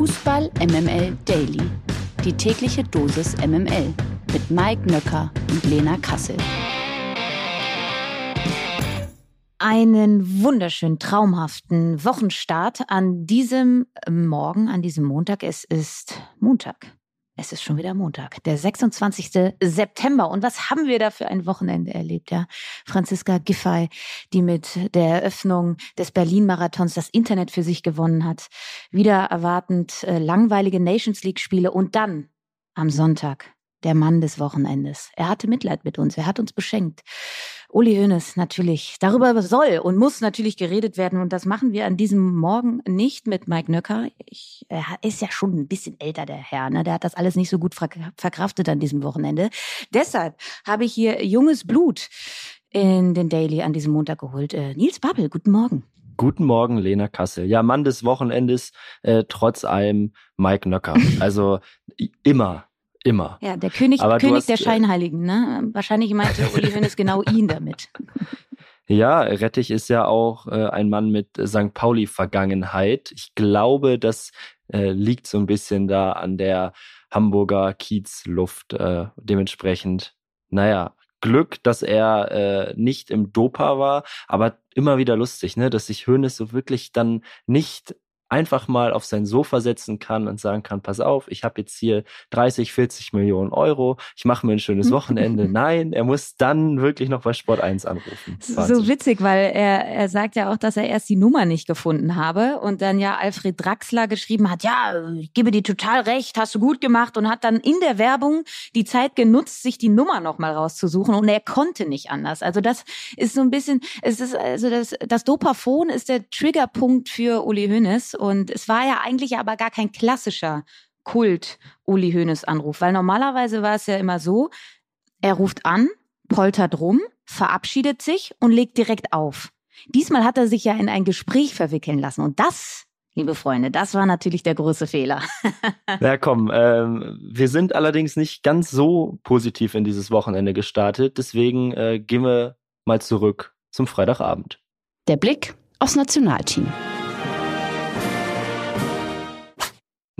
Fußball MML Daily. Die tägliche Dosis MML mit Mike Nöcker und Lena Kassel. Einen wunderschönen, traumhaften Wochenstart an diesem Morgen, an diesem Montag. Es ist Montag. Es ist schon wieder Montag, der 26. September. Und was haben wir da für ein Wochenende erlebt, ja? Franziska Giffey, die mit der Eröffnung des Berlin-Marathons das Internet für sich gewonnen hat. Wieder erwartend äh, langweilige Nations League-Spiele und dann am Sonntag der Mann des Wochenendes. Er hatte Mitleid mit uns, er hat uns beschenkt. Uli Hoeneß, natürlich. Darüber soll und muss natürlich geredet werden. Und das machen wir an diesem Morgen nicht mit Mike Nöcker. Ich, er ist ja schon ein bisschen älter, der Herr. Ne? Der hat das alles nicht so gut verkraftet an diesem Wochenende. Deshalb habe ich hier junges Blut in den Daily an diesem Montag geholt. Äh, Nils Babbel, guten Morgen. Guten Morgen, Lena Kassel. Ja, Mann des Wochenendes, äh, trotz allem Mike Nöcker. Also immer Immer. Ja, der König, Aber König hast, der äh, Scheinheiligen, ne? Wahrscheinlich meinte Uli Hoeneß genau ihn damit. Ja, Rettich ist ja auch äh, ein Mann mit St. Pauli-Vergangenheit. Ich glaube, das äh, liegt so ein bisschen da an der Hamburger Kiezluft. Äh, dementsprechend, naja, Glück, dass er äh, nicht im Dopa war, aber immer wieder lustig, ne, dass sich Hoeneß so wirklich dann nicht einfach mal auf sein Sofa setzen kann und sagen kann, pass auf, ich habe jetzt hier 30, 40 Millionen Euro, ich mache mir ein schönes Wochenende. Nein, er muss dann wirklich noch bei Sport 1 anrufen. Wahnsinn. So witzig, weil er, er sagt ja auch, dass er erst die Nummer nicht gefunden habe und dann ja Alfred Draxler geschrieben hat, ja, ich gebe dir total recht, hast du gut gemacht und hat dann in der Werbung die Zeit genutzt, sich die Nummer nochmal rauszusuchen und er konnte nicht anders. Also das ist so ein bisschen, es ist also das, das Dopaphon ist der Triggerpunkt für Uli Hoeneß und es war ja eigentlich aber gar kein klassischer Kult Uli Hoeneß Anruf, weil normalerweise war es ja immer so, er ruft an, poltert rum, verabschiedet sich und legt direkt auf. Diesmal hat er sich ja in ein Gespräch verwickeln lassen und das liebe Freunde. Das war natürlich der große Fehler. ja, komm, ähm, wir sind allerdings nicht ganz so positiv in dieses Wochenende gestartet. Deswegen äh, gehen wir mal zurück zum Freitagabend. Der Blick aufs Nationalteam.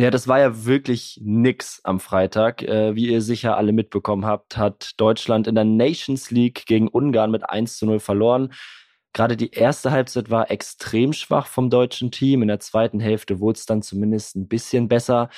Ja, das war ja wirklich nix am Freitag. Äh, wie ihr sicher alle mitbekommen habt, hat Deutschland in der Nations League gegen Ungarn mit 1 zu 0 verloren. Gerade die erste Halbzeit war extrem schwach vom deutschen Team. In der zweiten Hälfte wurde es dann zumindest ein bisschen besser.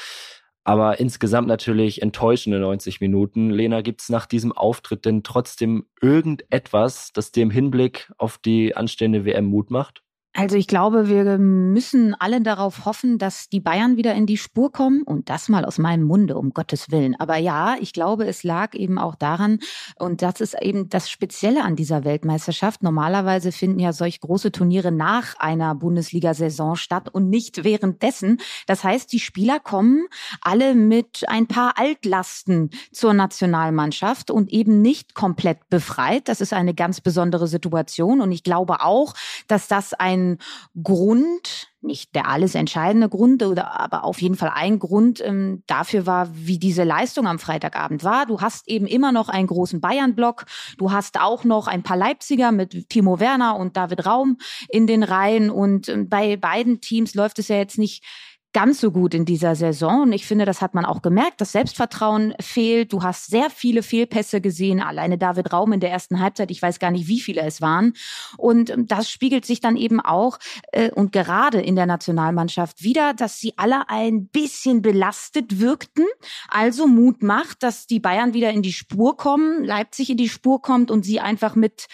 Aber insgesamt natürlich enttäuschende 90 Minuten. Lena, gibt's nach diesem Auftritt denn trotzdem irgendetwas, das dir im Hinblick auf die anstehende WM Mut macht? Also ich glaube, wir müssen alle darauf hoffen, dass die Bayern wieder in die Spur kommen und das mal aus meinem Munde, um Gottes Willen. Aber ja, ich glaube, es lag eben auch daran, und das ist eben das Spezielle an dieser Weltmeisterschaft. Normalerweise finden ja solch große Turniere nach einer Bundesliga-Saison statt und nicht währenddessen. Das heißt, die Spieler kommen alle mit ein paar Altlasten zur Nationalmannschaft und eben nicht komplett befreit. Das ist eine ganz besondere Situation und ich glaube auch, dass das ein ein Grund, nicht der alles entscheidende Grund, oder aber auf jeden Fall ein Grund ähm, dafür war, wie diese Leistung am Freitagabend war. Du hast eben immer noch einen großen Bayern-Block. Du hast auch noch ein paar Leipziger mit Timo Werner und David Raum in den Reihen. Und ähm, bei beiden Teams läuft es ja jetzt nicht ganz so gut in dieser Saison. Und ich finde, das hat man auch gemerkt. Das Selbstvertrauen fehlt. Du hast sehr viele Fehlpässe gesehen. Alleine David Raum in der ersten Halbzeit. Ich weiß gar nicht, wie viele es waren. Und ähm, das spiegelt sich dann eben auch äh, und gerade in der Nationalmannschaft wieder, dass sie alle ein bisschen belastet wirkten. Also Mut macht, dass die Bayern wieder in die Spur kommen, Leipzig in die Spur kommt und sie einfach mit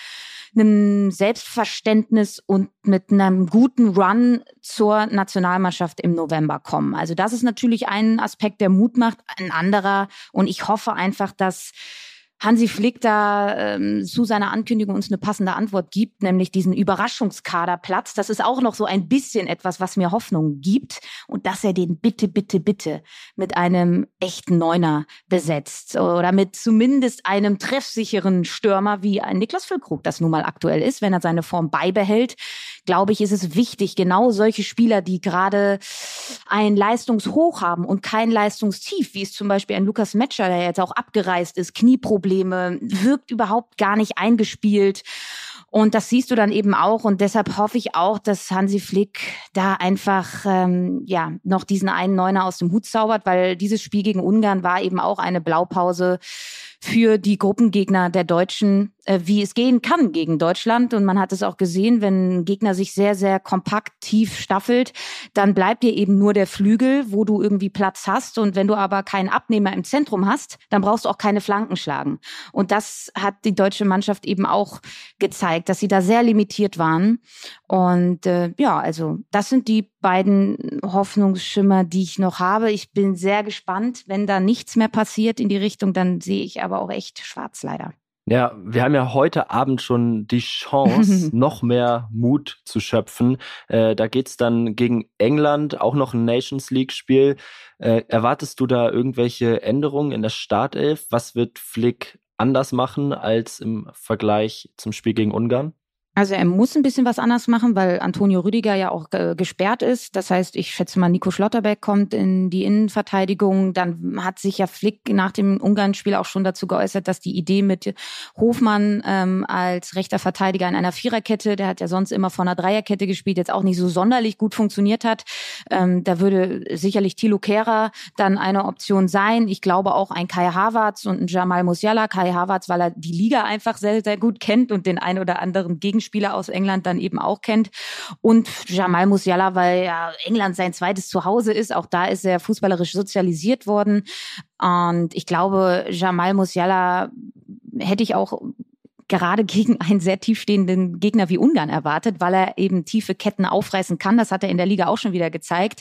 einem Selbstverständnis und mit einem guten Run zur Nationalmannschaft im November kommen. Also das ist natürlich ein Aspekt, der Mut macht, ein anderer. Und ich hoffe einfach, dass Hansi Flick da ähm, zu seiner Ankündigung uns eine passende Antwort gibt, nämlich diesen Überraschungskaderplatz. Das ist auch noch so ein bisschen etwas, was mir Hoffnung gibt und dass er den bitte, bitte, bitte mit einem echten Neuner besetzt oder mit zumindest einem treffsicheren Stürmer wie ein Niklas Füllkrug, das nun mal aktuell ist, wenn er seine Form beibehält. Glaube ich, ist es wichtig, genau solche Spieler, die gerade ein Leistungshoch haben und kein Leistungstief, wie es zum Beispiel ein Lukas Metscher, der jetzt auch abgereist ist, Knieprobleme Probleme, wirkt überhaupt gar nicht eingespielt. Und das siehst du dann eben auch. Und deshalb hoffe ich auch, dass Hansi Flick da einfach ähm, ja noch diesen einen Neuner aus dem Hut zaubert, weil dieses Spiel gegen Ungarn war eben auch eine Blaupause für die Gruppengegner der Deutschen, wie es gehen kann gegen Deutschland. Und man hat es auch gesehen, wenn ein Gegner sich sehr, sehr kompakt tief staffelt, dann bleibt dir eben nur der Flügel, wo du irgendwie Platz hast. Und wenn du aber keinen Abnehmer im Zentrum hast, dann brauchst du auch keine Flanken schlagen. Und das hat die deutsche Mannschaft eben auch gezeigt, dass sie da sehr limitiert waren. Und äh, ja, also das sind die beiden Hoffnungsschimmer, die ich noch habe. Ich bin sehr gespannt. Wenn da nichts mehr passiert in die Richtung, dann sehe ich aber auch echt schwarz leider. Ja, wir haben ja heute Abend schon die Chance, noch mehr Mut zu schöpfen. Äh, da geht's dann gegen England, auch noch ein Nations League-Spiel. Äh, erwartest du da irgendwelche Änderungen in der Startelf? Was wird Flick anders machen als im Vergleich zum Spiel gegen Ungarn? Also er muss ein bisschen was anders machen, weil Antonio Rüdiger ja auch äh, gesperrt ist. Das heißt, ich schätze mal, Nico Schlotterbeck kommt in die Innenverteidigung. Dann hat sich ja Flick nach dem Ungarn-Spiel auch schon dazu geäußert, dass die Idee mit Hofmann ähm, als rechter Verteidiger in einer Viererkette, der hat ja sonst immer von einer Dreierkette gespielt, jetzt auch nicht so sonderlich gut funktioniert hat. Ähm, da würde sicherlich Thilo Kehrer dann eine Option sein. Ich glaube auch ein Kai Havertz und ein Jamal Musiala. Kai Havertz, weil er die Liga einfach sehr, sehr gut kennt und den ein oder anderen Gegenspieler Spieler aus England dann eben auch kennt. Und Jamal Musiala, weil ja England sein zweites Zuhause ist. Auch da ist er fußballerisch sozialisiert worden. Und ich glaube, Jamal Musiala hätte ich auch gerade gegen einen sehr tiefstehenden Gegner wie Ungarn erwartet, weil er eben tiefe Ketten aufreißen kann. Das hat er in der Liga auch schon wieder gezeigt.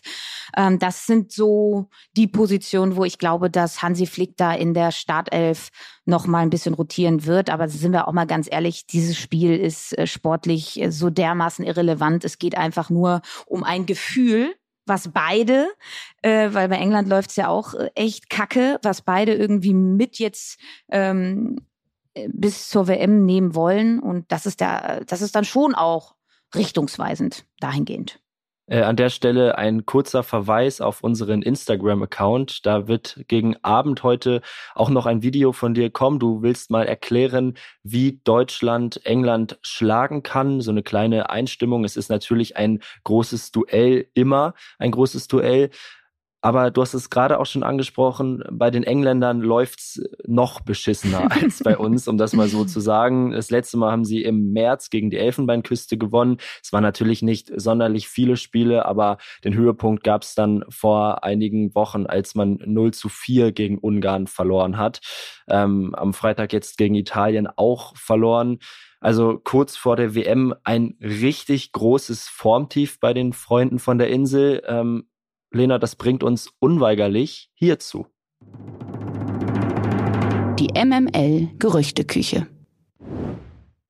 Ähm, das sind so die Positionen, wo ich glaube, dass Hansi Flick da in der Startelf noch mal ein bisschen rotieren wird. Aber sind wir auch mal ganz ehrlich, dieses Spiel ist äh, sportlich äh, so dermaßen irrelevant. Es geht einfach nur um ein Gefühl, was beide, äh, weil bei England läuft's ja auch äh, echt kacke, was beide irgendwie mit jetzt ähm, bis zur WM nehmen wollen. Und das ist der, das ist dann schon auch richtungsweisend dahingehend. Äh, an der Stelle ein kurzer Verweis auf unseren Instagram-Account. Da wird gegen Abend heute auch noch ein Video von dir kommen. Du willst mal erklären, wie Deutschland England schlagen kann. So eine kleine Einstimmung. Es ist natürlich ein großes Duell, immer ein großes Duell. Aber du hast es gerade auch schon angesprochen, bei den Engländern läuft's noch beschissener als bei uns, um das mal so zu sagen. Das letzte Mal haben sie im März gegen die Elfenbeinküste gewonnen. Es waren natürlich nicht sonderlich viele Spiele, aber den Höhepunkt gab's dann vor einigen Wochen, als man 0 zu 4 gegen Ungarn verloren hat. Ähm, am Freitag jetzt gegen Italien auch verloren. Also kurz vor der WM ein richtig großes Formtief bei den Freunden von der Insel. Ähm, Lena, das bringt uns unweigerlich hierzu. Die MML Gerüchteküche.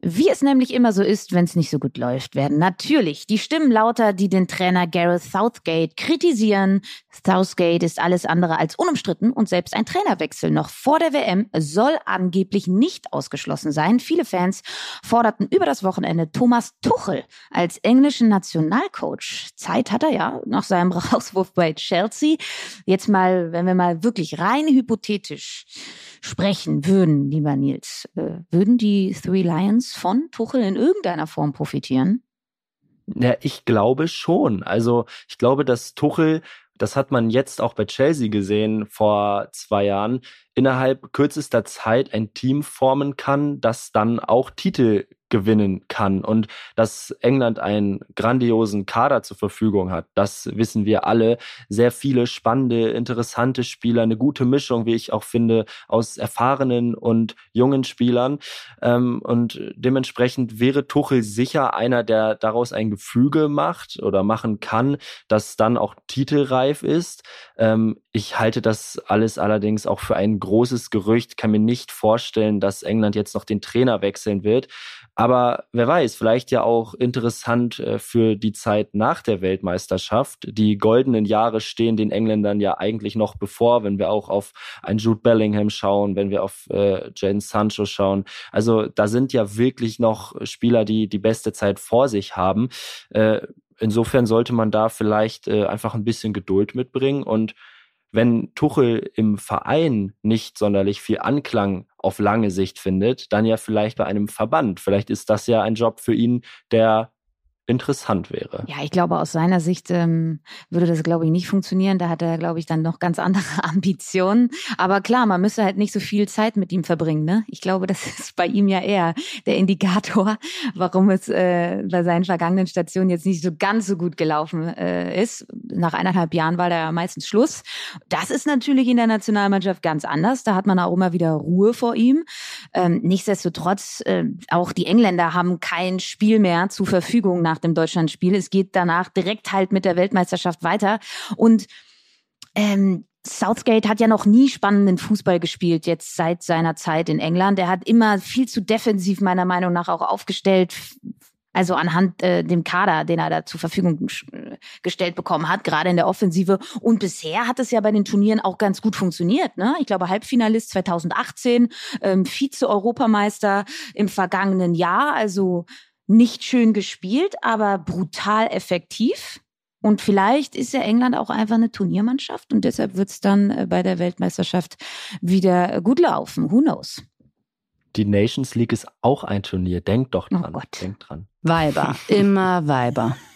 Wie es nämlich immer so ist, wenn es nicht so gut läuft, werden natürlich die Stimmen lauter, die den Trainer Gareth Southgate kritisieren. Southgate ist alles andere als unumstritten und selbst ein Trainerwechsel noch vor der WM soll angeblich nicht ausgeschlossen sein. Viele Fans forderten über das Wochenende Thomas Tuchel als englischen Nationalcoach. Zeit hat er ja nach seinem Rauswurf bei Chelsea. Jetzt mal, wenn wir mal wirklich rein hypothetisch sprechen würden, lieber Nils, äh, würden die Three Lions von Tuchel in irgendeiner Form profitieren? Ja, ich glaube schon. Also ich glaube, dass Tuchel, das hat man jetzt auch bei Chelsea gesehen vor zwei Jahren, innerhalb kürzester Zeit ein Team formen kann, das dann auch Titel gewinnen kann. Und dass England einen grandiosen Kader zur Verfügung hat, das wissen wir alle. Sehr viele spannende, interessante Spieler, eine gute Mischung, wie ich auch finde, aus erfahrenen und jungen Spielern. Ähm, und dementsprechend wäre Tuchel sicher einer, der daraus ein Gefüge macht oder machen kann, das dann auch titelreif ist. Ähm, ich halte das alles allerdings auch für ein großes Gerücht, kann mir nicht vorstellen, dass England jetzt noch den Trainer wechseln wird. Aber wer weiß, vielleicht ja auch interessant äh, für die Zeit nach der Weltmeisterschaft. Die goldenen Jahre stehen den Engländern ja eigentlich noch bevor, wenn wir auch auf ein Jude Bellingham schauen, wenn wir auf äh, Jane Sancho schauen. Also da sind ja wirklich noch Spieler, die die beste Zeit vor sich haben. Äh, insofern sollte man da vielleicht äh, einfach ein bisschen Geduld mitbringen und wenn Tuchel im Verein nicht sonderlich viel Anklang auf lange Sicht findet, dann ja vielleicht bei einem Verband. Vielleicht ist das ja ein Job für ihn, der interessant wäre. Ja, ich glaube, aus seiner Sicht ähm, würde das, glaube ich, nicht funktionieren. Da hat er, glaube ich, dann noch ganz andere Ambitionen. Aber klar, man müsste halt nicht so viel Zeit mit ihm verbringen. Ne? Ich glaube, das ist bei ihm ja eher der Indikator, warum es äh, bei seinen vergangenen Stationen jetzt nicht so ganz so gut gelaufen äh, ist. Nach eineinhalb Jahren war da ja meistens Schluss. Das ist natürlich in der Nationalmannschaft ganz anders. Da hat man auch immer wieder Ruhe vor ihm. Ähm, nichtsdestotrotz, äh, auch die Engländer haben kein Spiel mehr zur Verfügung nach nach dem Deutschlandspiel. Es geht danach direkt halt mit der Weltmeisterschaft weiter. Und ähm, Southgate hat ja noch nie spannenden Fußball gespielt, jetzt seit seiner Zeit in England. Er hat immer viel zu defensiv meiner Meinung nach auch aufgestellt. Also anhand äh, dem Kader, den er da zur Verfügung gestellt bekommen hat, gerade in der Offensive. Und bisher hat es ja bei den Turnieren auch ganz gut funktioniert. Ne? Ich glaube, Halbfinalist 2018, ähm, Vize-Europameister im vergangenen Jahr. Also nicht schön gespielt, aber brutal effektiv. Und vielleicht ist ja England auch einfach eine Turniermannschaft und deshalb wird es dann äh, bei der Weltmeisterschaft wieder gut laufen. Who knows? Die Nations League ist auch ein Turnier. Denkt doch oh dran. Oh Gott. Denkt dran. Weiber, immer Weiber.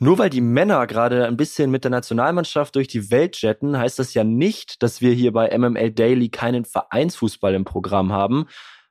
Nur weil die Männer gerade ein bisschen mit der Nationalmannschaft durch die Welt jetten, heißt das ja nicht, dass wir hier bei MML Daily keinen Vereinsfußball im Programm haben.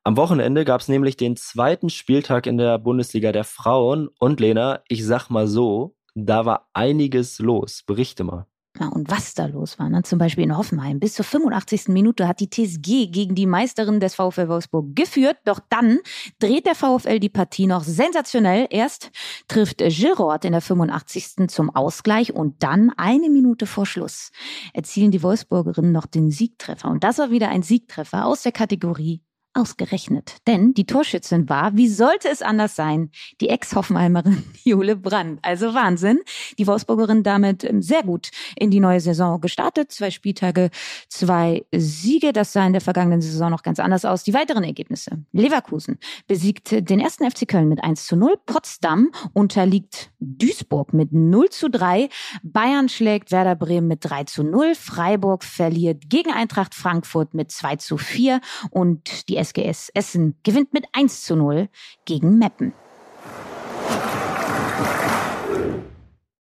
Am Wochenende gab es nämlich den zweiten Spieltag in der Bundesliga der Frauen. Und Lena, ich sag mal so, da war einiges los. Berichte mal. Ja, und was da los war, ne? zum Beispiel in Hoffenheim. Bis zur 85. Minute hat die TSG gegen die Meisterin des VfL Wolfsburg geführt. Doch dann dreht der VfL die Partie noch sensationell. Erst trifft Girard in der 85. zum Ausgleich und dann eine Minute vor Schluss erzielen die Wolfsburgerinnen noch den Siegtreffer. Und das war wieder ein Siegtreffer aus der Kategorie Ausgerechnet. Denn die Torschützin war, wie sollte es anders sein, die Ex-Hoffenheimerin Jule Brandt. Also Wahnsinn. Die Wolfsburgerin damit ähm, sehr gut in die neue Saison gestartet. Zwei Spieltage, zwei Siege. Das sah in der vergangenen Saison noch ganz anders aus. Die weiteren Ergebnisse. Leverkusen besiegt den ersten FC Köln mit 1 zu 0. Potsdam unterliegt Duisburg mit 0 zu 3. Bayern schlägt Werder Bremen mit 3 zu 0. Freiburg verliert gegen Eintracht Frankfurt mit 2 zu 4. Und die SGS Essen gewinnt mit 1 zu 0 gegen Meppen.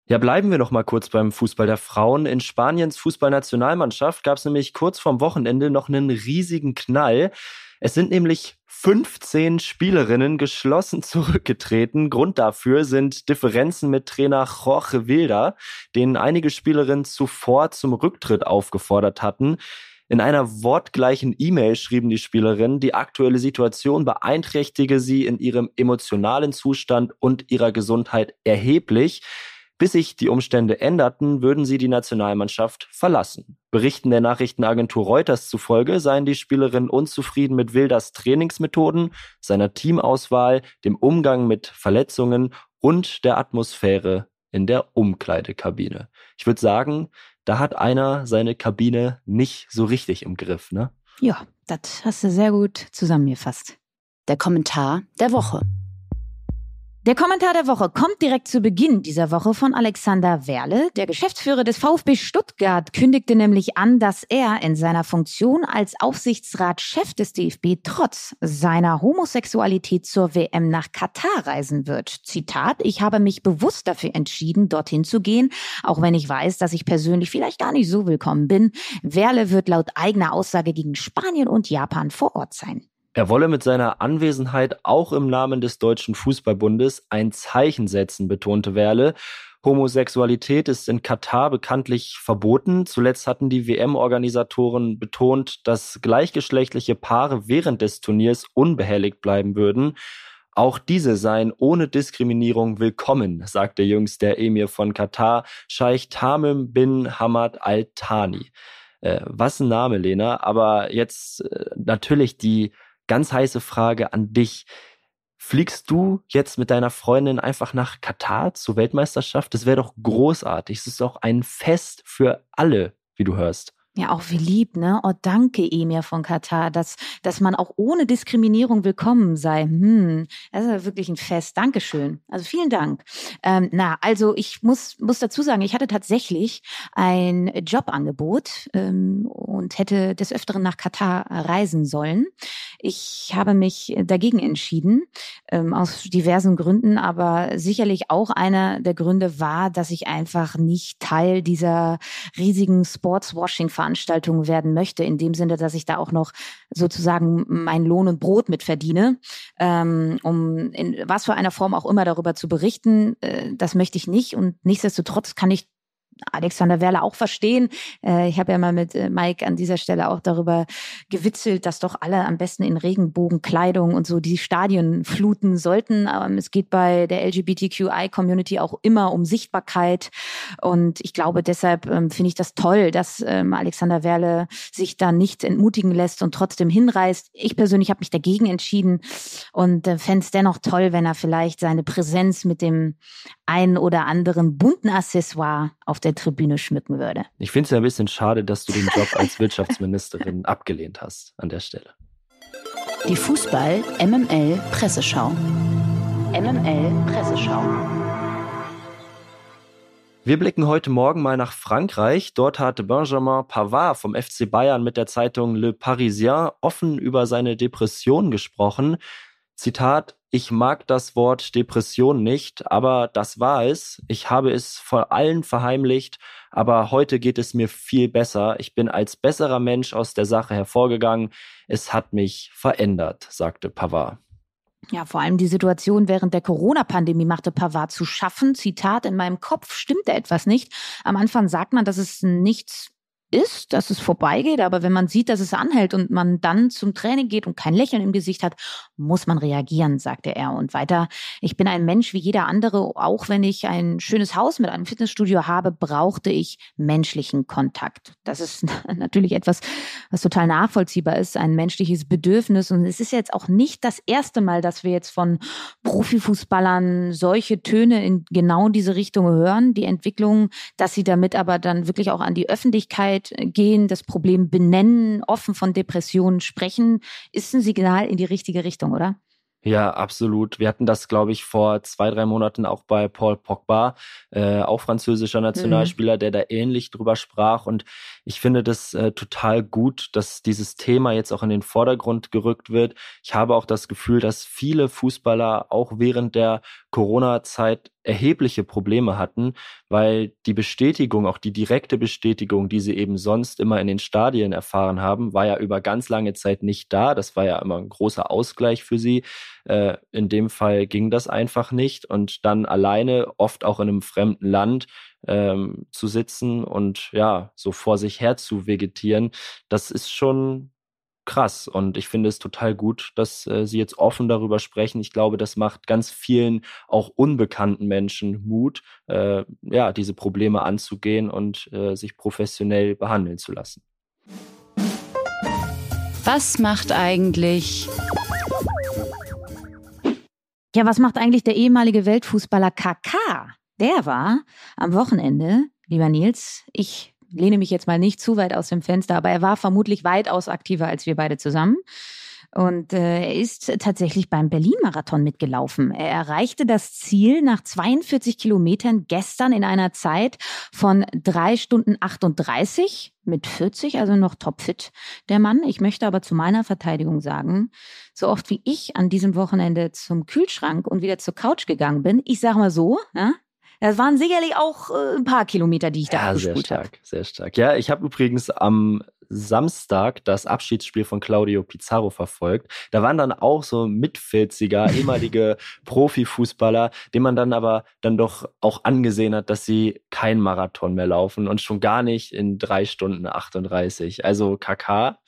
Ja, bleiben wir noch mal kurz beim Fußball der Frauen. In Spaniens Fußballnationalmannschaft gab es nämlich kurz vorm Wochenende noch einen riesigen Knall. Es sind nämlich 15 Spielerinnen geschlossen zurückgetreten. Grund dafür sind Differenzen mit Trainer Jorge Wilder, den einige Spielerinnen zuvor zum Rücktritt aufgefordert hatten. In einer wortgleichen E-Mail schrieben die Spielerinnen, die aktuelle Situation beeinträchtige sie in ihrem emotionalen Zustand und ihrer Gesundheit erheblich. Bis sich die Umstände änderten, würden sie die Nationalmannschaft verlassen. Berichten der Nachrichtenagentur Reuters zufolge seien die Spielerinnen unzufrieden mit Wilders Trainingsmethoden, seiner Teamauswahl, dem Umgang mit Verletzungen und der Atmosphäre in der Umkleidekabine. Ich würde sagen, da hat einer seine Kabine nicht so richtig im Griff, ne? Ja, das hast du sehr gut zusammengefasst. Der Kommentar der Woche. Der Kommentar der Woche kommt direkt zu Beginn dieser Woche von Alexander Werle. Der Geschäftsführer des VfB Stuttgart kündigte nämlich an, dass er in seiner Funktion als Aufsichtsratschef des DFB trotz seiner Homosexualität zur WM nach Katar reisen wird. Zitat, ich habe mich bewusst dafür entschieden, dorthin zu gehen, auch wenn ich weiß, dass ich persönlich vielleicht gar nicht so willkommen bin. Werle wird laut eigener Aussage gegen Spanien und Japan vor Ort sein. Er wolle mit seiner Anwesenheit auch im Namen des Deutschen Fußballbundes ein Zeichen setzen, betonte Werle. Homosexualität ist in Katar bekanntlich verboten. Zuletzt hatten die WM-Organisatoren betont, dass gleichgeschlechtliche Paare während des Turniers unbehelligt bleiben würden. Auch diese seien ohne Diskriminierung willkommen, sagte jüngst der Emir von Katar, Scheich Tamim bin Hamad Al-Thani. Äh, was ein Name, Lena. Aber jetzt äh, natürlich die ganz heiße Frage an dich. Fliegst du jetzt mit deiner Freundin einfach nach Katar zur Weltmeisterschaft? Das wäre doch großartig. Es ist doch ein Fest für alle, wie du hörst. Ja, auch wie lieb, ne? Oh, danke, Emir von Katar, dass, dass man auch ohne Diskriminierung willkommen sei. Hm, das ist wirklich ein Fest. Dankeschön. Also vielen Dank. Ähm, na, also ich muss, muss dazu sagen, ich hatte tatsächlich ein Jobangebot ähm, und hätte des Öfteren nach Katar reisen sollen. Ich habe mich dagegen entschieden, ähm, aus diversen Gründen, aber sicherlich auch einer der Gründe war, dass ich einfach nicht Teil dieser riesigen Sportswashing Veranstaltung werden möchte, in dem Sinne, dass ich da auch noch sozusagen mein Lohn und Brot mit verdiene, ähm, um in was für einer Form auch immer darüber zu berichten. Äh, das möchte ich nicht und nichtsdestotrotz kann ich Alexander Werle auch verstehen. Äh, ich habe ja mal mit äh, Mike an dieser Stelle auch darüber gewitzelt, dass doch alle am besten in Regenbogenkleidung und so die Stadien fluten sollten. Aber es geht bei der LGBTQI-Community auch immer um Sichtbarkeit. Und ich glaube, deshalb ähm, finde ich das toll, dass ähm, Alexander Werle sich da nicht entmutigen lässt und trotzdem hinreist. Ich persönlich habe mich dagegen entschieden und äh, fände es dennoch toll, wenn er vielleicht seine Präsenz mit dem einen oder anderen bunten Accessoire auf der Tribüne schmücken würde. Ich finde es ja ein bisschen schade, dass du den Job als Wirtschaftsministerin abgelehnt hast an der Stelle. Die Fußball MML Presseschau. MML Presseschau. Wir blicken heute Morgen mal nach Frankreich. Dort hat Benjamin Pavard vom FC Bayern mit der Zeitung Le Parisien offen über seine Depression gesprochen. Zitat, ich mag das Wort Depression nicht, aber das war es. Ich habe es vor allen verheimlicht, aber heute geht es mir viel besser. Ich bin als besserer Mensch aus der Sache hervorgegangen. Es hat mich verändert, sagte Pavard. Ja, vor allem die Situation während der Corona-Pandemie machte Pavard zu schaffen. Zitat, in meinem Kopf stimmte etwas nicht. Am Anfang sagt man, dass es nichts ist, dass es vorbeigeht, aber wenn man sieht, dass es anhält und man dann zum Training geht und kein Lächeln im Gesicht hat, muss man reagieren, sagte er. Und weiter, ich bin ein Mensch wie jeder andere, auch wenn ich ein schönes Haus mit einem Fitnessstudio habe, brauchte ich menschlichen Kontakt. Das ist natürlich etwas, was total nachvollziehbar ist, ein menschliches Bedürfnis. Und es ist jetzt auch nicht das erste Mal, dass wir jetzt von Profifußballern solche Töne in genau diese Richtung hören. Die Entwicklung, dass sie damit aber dann wirklich auch an die Öffentlichkeit Öffentlichkeit gehen, das Problem benennen, offen von Depressionen sprechen, ist ein Signal in die richtige Richtung, oder? Ja, absolut. Wir hatten das, glaube ich, vor zwei, drei Monaten auch bei Paul Pogba, äh, auch französischer Nationalspieler, mhm. der da ähnlich drüber sprach. Und ich finde das äh, total gut, dass dieses Thema jetzt auch in den Vordergrund gerückt wird. Ich habe auch das Gefühl, dass viele Fußballer auch während der Corona-Zeit erhebliche Probleme hatten, weil die Bestätigung, auch die direkte Bestätigung, die sie eben sonst immer in den Stadien erfahren haben, war ja über ganz lange Zeit nicht da. Das war ja immer ein großer Ausgleich für sie. Äh, in dem Fall ging das einfach nicht und dann alleine, oft auch in einem fremden Land, ähm, zu sitzen und ja, so vor sich her zu vegetieren, das ist schon krass. Und ich finde es total gut, dass äh, Sie jetzt offen darüber sprechen. Ich glaube, das macht ganz vielen auch unbekannten Menschen Mut, äh, ja, diese Probleme anzugehen und äh, sich professionell behandeln zu lassen. Was macht eigentlich ja, was macht eigentlich der ehemalige Weltfußballer KK? Der war am Wochenende, lieber Nils, ich lehne mich jetzt mal nicht zu weit aus dem Fenster, aber er war vermutlich weitaus aktiver als wir beide zusammen. Und äh, er ist tatsächlich beim Berlin-Marathon mitgelaufen. Er erreichte das Ziel nach 42 Kilometern gestern in einer Zeit von drei Stunden 38 mit 40, also noch topfit der Mann. Ich möchte aber zu meiner Verteidigung sagen, so oft wie ich an diesem Wochenende zum Kühlschrank und wieder zur Couch gegangen bin, ich sag mal so, ja, das waren sicherlich auch äh, ein paar Kilometer, die ich da ja, abgespult habe. Sehr stark, sehr stark. Ja, ich habe übrigens am Samstag das Abschiedsspiel von Claudio Pizarro verfolgt. Da waren dann auch so mit 40er ehemalige Profifußballer, denen man dann aber dann doch auch angesehen hat, dass sie kein Marathon mehr laufen und schon gar nicht in drei Stunden 38. Also KK,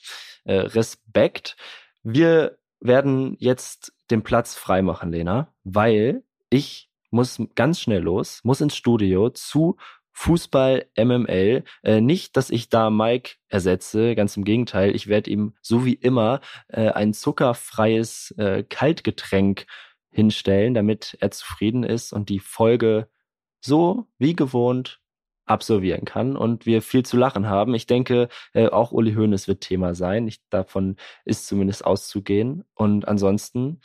äh, Respekt. Wir werden jetzt den Platz freimachen, Lena, weil ich muss ganz schnell los, muss ins Studio zu Fußball MML. Äh, nicht, dass ich da Mike ersetze, ganz im Gegenteil. Ich werde ihm so wie immer äh, ein zuckerfreies äh, Kaltgetränk hinstellen, damit er zufrieden ist und die Folge so wie gewohnt absolvieren kann und wir viel zu lachen haben. Ich denke, äh, auch Uli Hoeneß wird Thema sein. Ich, davon ist zumindest auszugehen. Und ansonsten,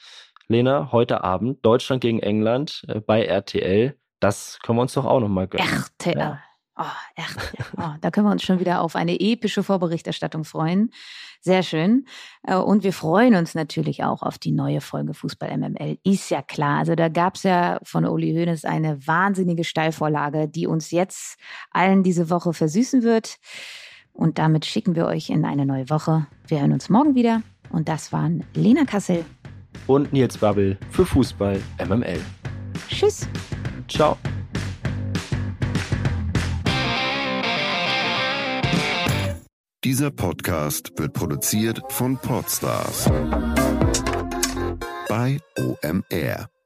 Lena, heute Abend Deutschland gegen England äh, bei RTL. Das können wir uns doch auch nochmal gönnen. RTL. Ja. Oh, RTL. Oh, da können wir uns schon wieder auf eine epische Vorberichterstattung freuen. Sehr schön. Äh, und wir freuen uns natürlich auch auf die neue Folge Fußball MML. Ist ja klar. Also da gab es ja von Uli Hoeneß eine wahnsinnige Steilvorlage, die uns jetzt allen diese Woche versüßen wird. Und damit schicken wir euch in eine neue Woche. Wir hören uns morgen wieder. Und das waren Lena Kassel und Nils Babbel für Fußball MML. Tschüss. Ciao. Dieser Podcast wird produziert von Podstars bei OMR.